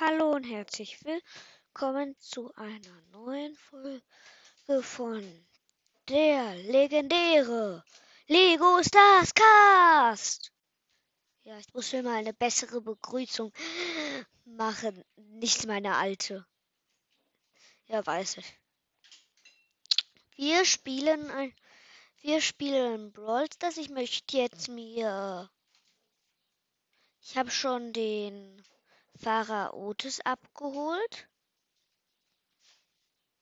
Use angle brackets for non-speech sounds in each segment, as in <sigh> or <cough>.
Hallo und herzlich willkommen zu einer neuen Folge von der legendäre Lego Stars Cast. Ja, ich muss mir mal eine bessere Begrüßung machen, nicht meine alte. Ja, weiß ich. Wir spielen ein, wir spielen Brawl Stars. Ich möchte jetzt mir, ich habe schon den Fahrer Otis abgeholt.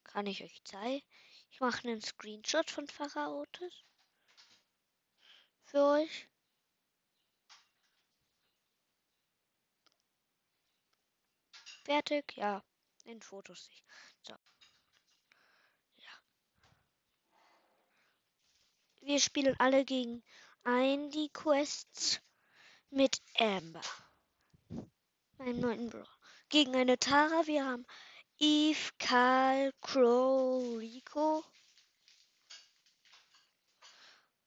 Kann ich euch zeigen. Ich mache einen Screenshot von Fahrer Otis. Für euch. Fertig? Ja. In Fotos nicht. So. Ja. Wir spielen alle gegen ein die Quests mit Amber meinem neuen Bro. Gegen eine Tara. Wir haben Eve, Karl, Crow, Rico.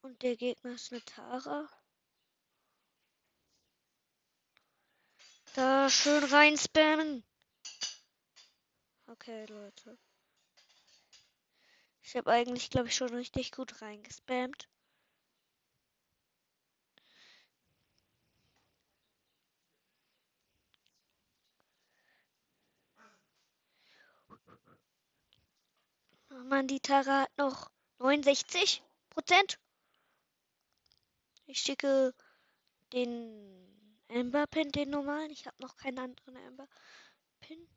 Und der Gegner ist eine Tara. Da schön rein spammen. Okay, Leute. Ich habe eigentlich, glaube ich, schon richtig gut reingespammt. Mann, die Tara hat noch 69 Prozent. Ich schicke den Amber Pin, den normalen. Ich habe noch keinen anderen Amber Pin.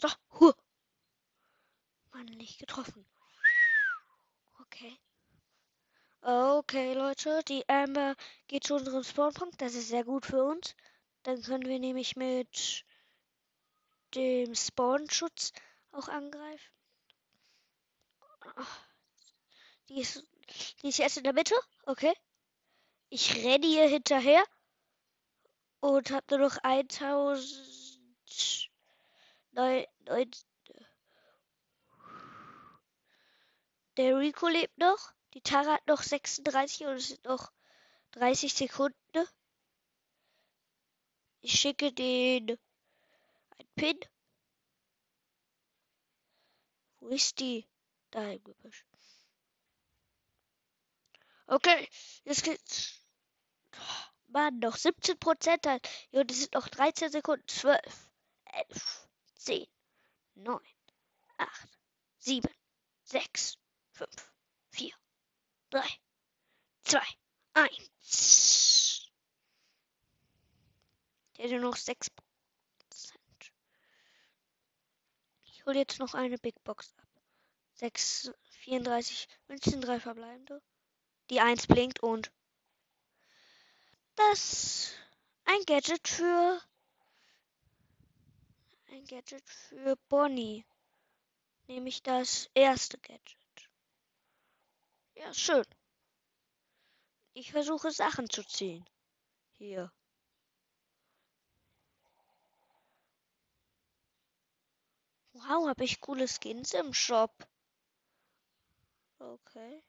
So, huh. Mann, nicht getroffen. Okay. Okay, Leute, die Amber geht zu unserem Spawnpunkt. Das ist sehr gut für uns. Dann können wir nämlich mit dem Spawnschutz auch angreifen. Die ist, die ist jetzt in der Mitte. Okay. Ich renne ihr hinterher. Und habe nur noch 1000. Neun, neun, der Rico lebt noch. Die Tara hat noch 36 und es sind noch 30 Sekunden. Ich schicke den ein Pin. Wo ist die? Da im Gebüsch. Okay, jetzt geht's. Mann, noch 17 Prozent. Ja, das sind noch 13 Sekunden. 12, 11, 10, 9, 8, 7, 6, 5, 4, 3, 2, 1. Der hätte noch 6 Ich hole jetzt noch eine Big Box ab. 6, 34 Münzen, 3 verbleibende. Die 1 blinkt und das ein Gadget für ein Gadget für Bonnie. Nämlich das erste Gadget. Ja, schön. Ich versuche Sachen zu ziehen. Hier. Wow, habe ich coole Skins im Shop. Okay.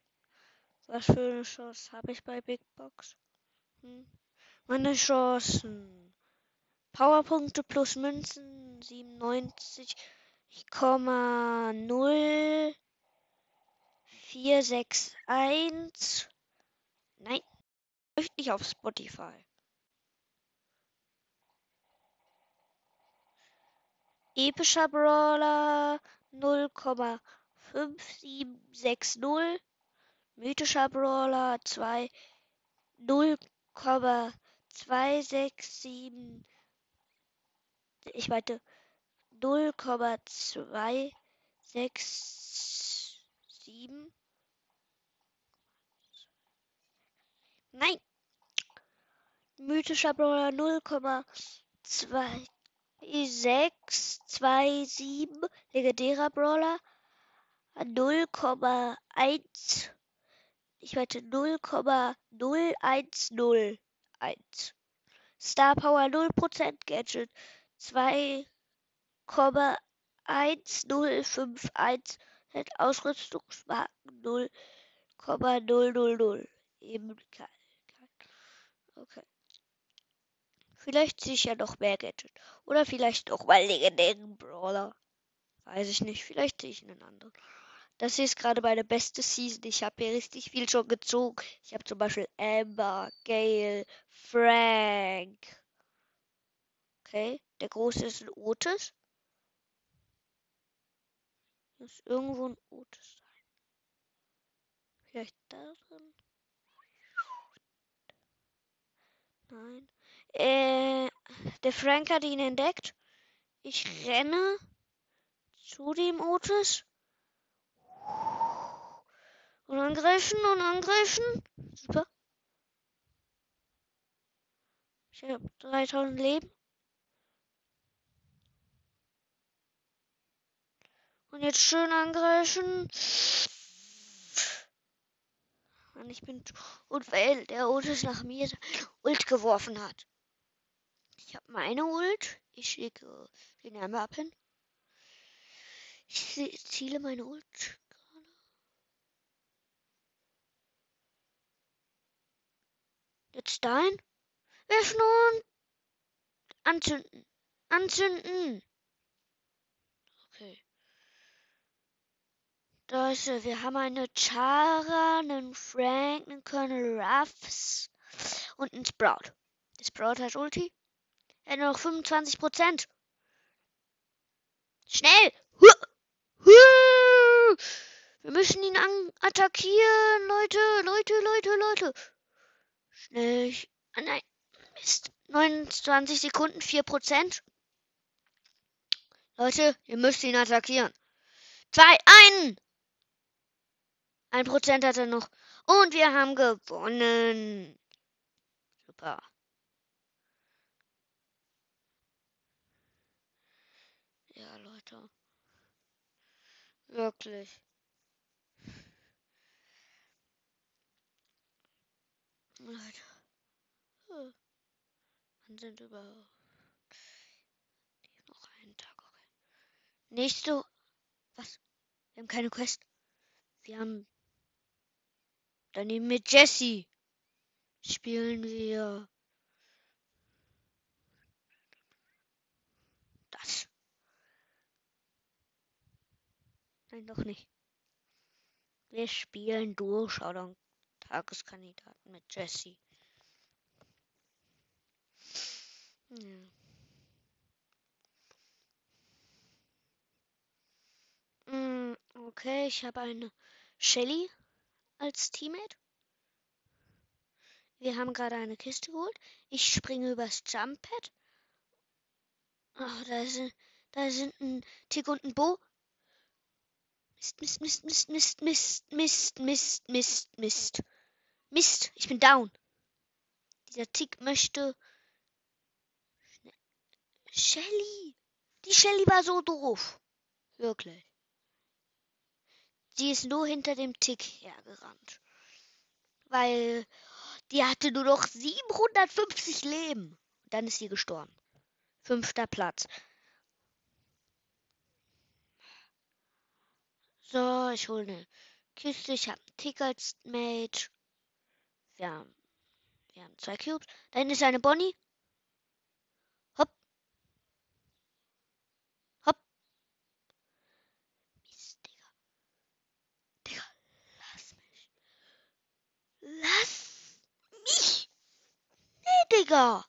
Was für eine Chance habe ich bei Big Box? Hm. Meine Chancen. Powerpunkte plus Münzen 97,0 461. Nein. Läuft nicht auf Spotify. Epischer Brawler 0,5760. Mythischer Brawler 2 0,267. Ich meinte 0,267. Nein. Mythischer Brawler 0,2 sechs, zwei, sieben, legendärer Brawler, null Komma eins, ich wette 0,0101. Star Power 0% Gadget zwei Komma eins null fünf eins Ausrüstungsmarken null Komma null null null Eben kein. Okay. Vielleicht ziehe ich ja noch mehr Gadget. Oder vielleicht noch mal legendären Brawler. Weiß ich nicht. Vielleicht ziehe ich einen anderen. Das ist gerade meine beste Season. Ich habe hier richtig viel schon gezogen. Ich habe zum Beispiel Amber, Gale, Frank. Okay, der große ist ein Otis. Muss irgendwo ein Otis sein. Vielleicht da drin. Nein. Äh, der Frank hat ihn entdeckt. Ich renne zu dem Otis. Und angreifen und angreifen. Super. Ich habe 3000 Leben. Und jetzt schön angreifen. Und ich bin. Und weil der Otis nach mir Ult geworfen hat. Ich habe meine Ult. Ich schicke den einmal ab hin. Ich ziele meine Ult Jetzt dahin. Werfen und anzünden. Anzünden. Okay. Da ist er. Wir haben eine Chara, einen Frank, einen Colonel Ruffs und einen Sprout. Der Sprout hat Ulti. Er hat noch 25 Prozent. Schnell! Wir müssen ihn attackieren, Leute, Leute, Leute, Leute. Schnell. Ah, nein. Mist. 29 Sekunden, 4 Prozent. Leute, ihr müsst ihn attackieren. Zwei, ein! Ein Prozent hat er noch. Und wir haben gewonnen. Super. Ja, Leute. Wirklich. Leute. Wann sind überhaupt? Noch einen Tag, okay. Nächste. Was? Wir haben keine Quest. Wir haben. Daneben mit Jesse spielen wir. Das. Nein, doch nicht. Wir spielen Duo Showdown Tageskandidaten mit Jesse. Ja. Mm, okay, ich habe eine Shelly als Teammate. Wir haben gerade eine Kiste geholt. Ich springe übers Jump Pad. Oh, da sind, da sind ein Tick und ein Bo. Mist, Mist, Mist, Mist, Mist, Mist, Mist, Mist, Mist, Mist. Mist, ich bin down. Dieser Tick möchte. Shelly! Die Shelly war so doof. Wirklich. Sie ist nur hinter dem Tick hergerannt. Weil die hatte nur noch 750 Leben. Dann ist sie gestorben. Fünfter Platz. So, ich hole eine Kiste. Ich habe einen Tick als Mate. Wir haben, wir haben zwei Cubes. Da hinten ist eine Bonnie. Hopp. Hopp. Mist, Digga. Digga, lass mich. Lass mich. Nee, Digga.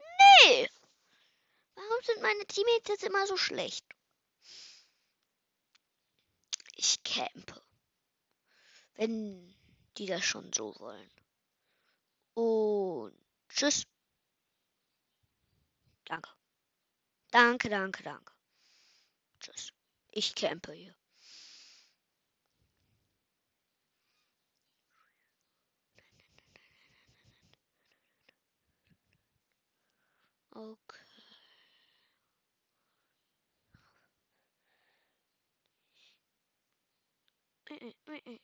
Nee. Warum sind meine Teammates jetzt immer so schlecht? Ich campe. Wenn die das schon so wollen. Und tschüss. Danke. Danke, danke, danke. Tschüss. Ich campe hier. Okay. 诶对诶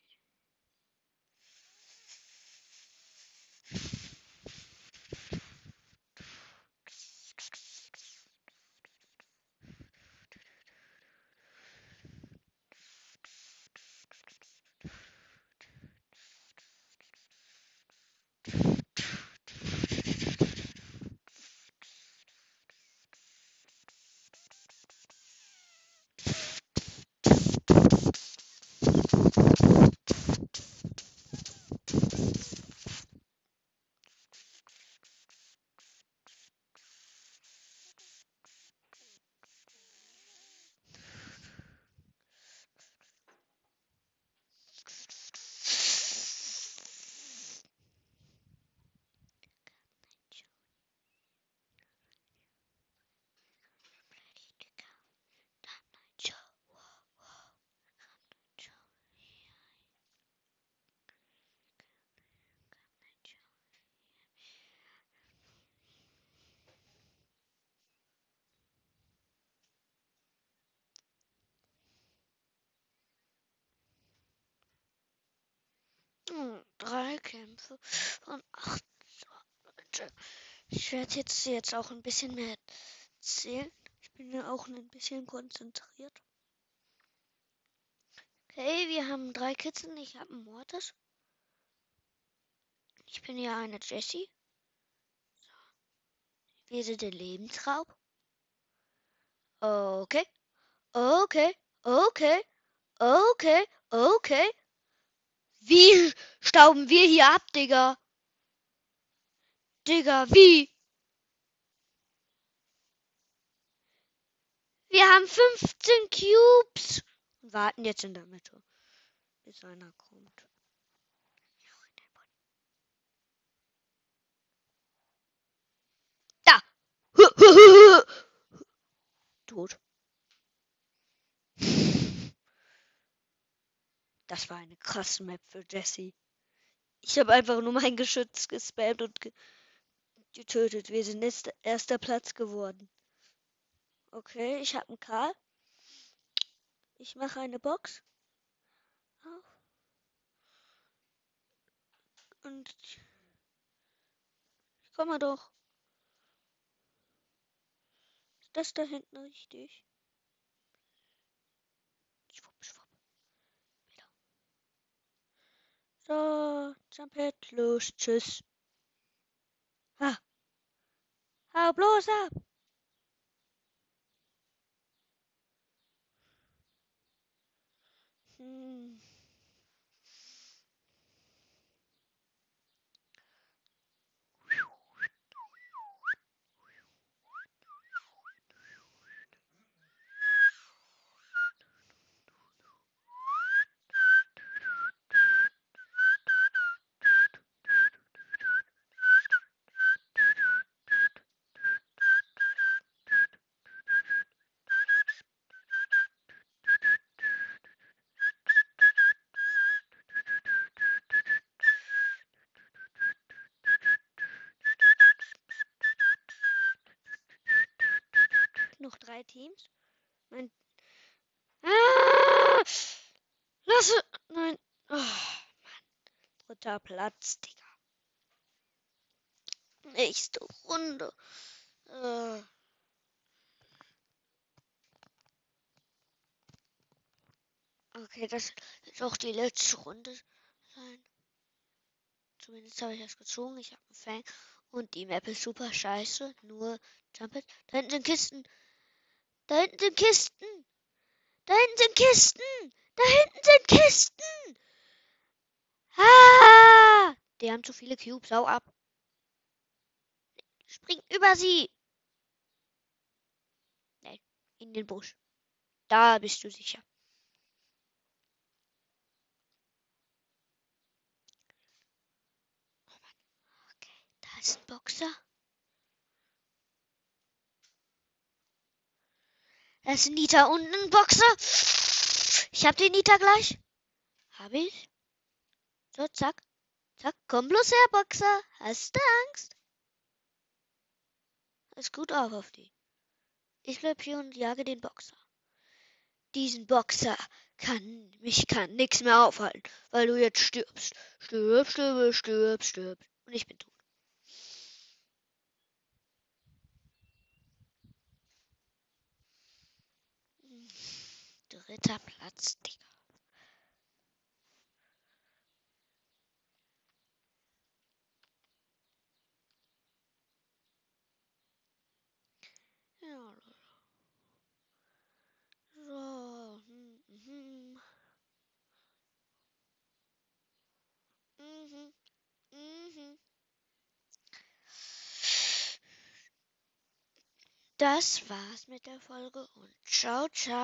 äh. Kämpfe von acht. Ich werde jetzt, jetzt auch ein bisschen mehr erzählen. Ich bin ja auch ein bisschen konzentriert. Okay, wir haben drei Kitzeln. Ich habe einen Mortis. Ich bin ja eine Jessie. So. Wir sind der Lebensraub. Okay. Okay. Okay. Okay. Okay. Wie stauben wir hier ab, Digga? Digga, wie? Wir haben 15 Cubes. Und warten jetzt in der Mitte, bis einer kommt. Da. <laughs> Tot. Das war eine krasse Map für Jesse. Ich habe einfach nur mein <laughs> Geschütz gespammt und ge getötet. Wir sind jetzt erster Platz geworden. Okay, ich habe einen Karl. Ich mache eine Box. Und ich komme doch. Ist das da hinten richtig? So, Jumphead, los, tschüss. Ah, ha. Hau bloß ab. Hm. Drei Teams. Mein. Ah! Lasse. Nein. Oh, Mann. Dritter Platz, Digga. Nächste Runde. Äh. Okay, das wird auch die letzte Runde sein. Zumindest habe ich das gezogen. Ich habe einen Fang. Und die Map ist super scheiße. Nur Jumpet. Da hinten sind Kisten. Da hinten sind Kisten. Da hinten sind Kisten. Da hinten sind Kisten. Ah! Die haben zu viele Cubes. Hau ab. Spring über sie. Nein, in den Busch. Da bist du sicher. Oh Mann. Okay, da ist ein Boxer. Da ist Nita und ein Boxer. Ich hab den Nita gleich. Hab ich? So, zack. Zack, komm bloß her, Boxer. Hast du Angst? Ist gut auf auf die. Ich bleib hier und jage den Boxer. Diesen Boxer kann, mich kann nichts mehr aufhalten, weil du jetzt stirbst. Stirb, stirb, stirb, stirb. Und ich bin tot. Dritter Platz, Digga. Ja, so. hm, Mhm. Mhm. Das war's mit der Folge und ciao, ciao.